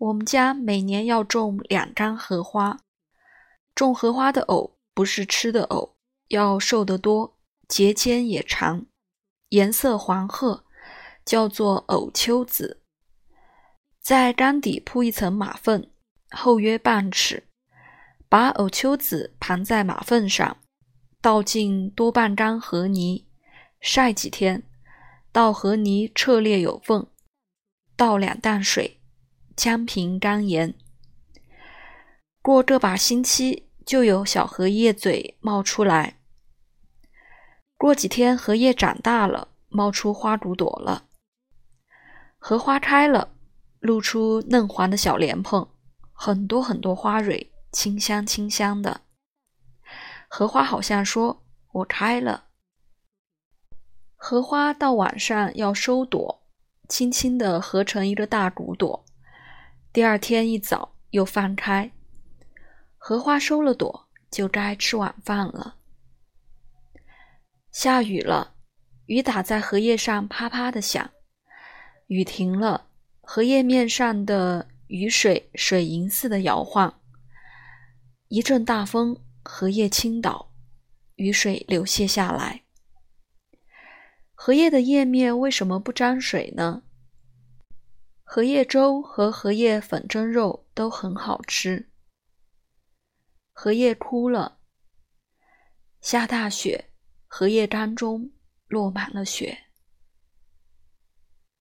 我们家每年要种两张荷花，种荷花的藕不是吃的藕，要瘦得多，节间也长，颜色黄褐，叫做藕秋子。在缸底铺一层马粪，厚约半尺，把藕秋子盘在马粪上，倒进多半缸河泥，晒几天，到河泥彻裂有缝，倒两担水。香平肝炎，过这把星期就有小荷叶嘴冒出来。过几天荷叶长大了，冒出花骨朵了。荷花开了，露出嫩黄的小莲蓬，很多很多花蕊，清香清香的。荷花好像说：“我开了。”荷花到晚上要收朵，轻轻地合成一个大骨朵。第二天一早又放开，荷花收了朵，就该吃晚饭了。下雨了，雨打在荷叶上啪啪的响。雨停了，荷叶面上的雨水水银似的摇晃。一阵大风，荷叶倾倒，雨水流泻下来。荷叶的叶面为什么不沾水呢？荷叶粥和荷叶粉蒸肉都很好吃。荷叶枯了，下大雪，荷叶当中落满了雪。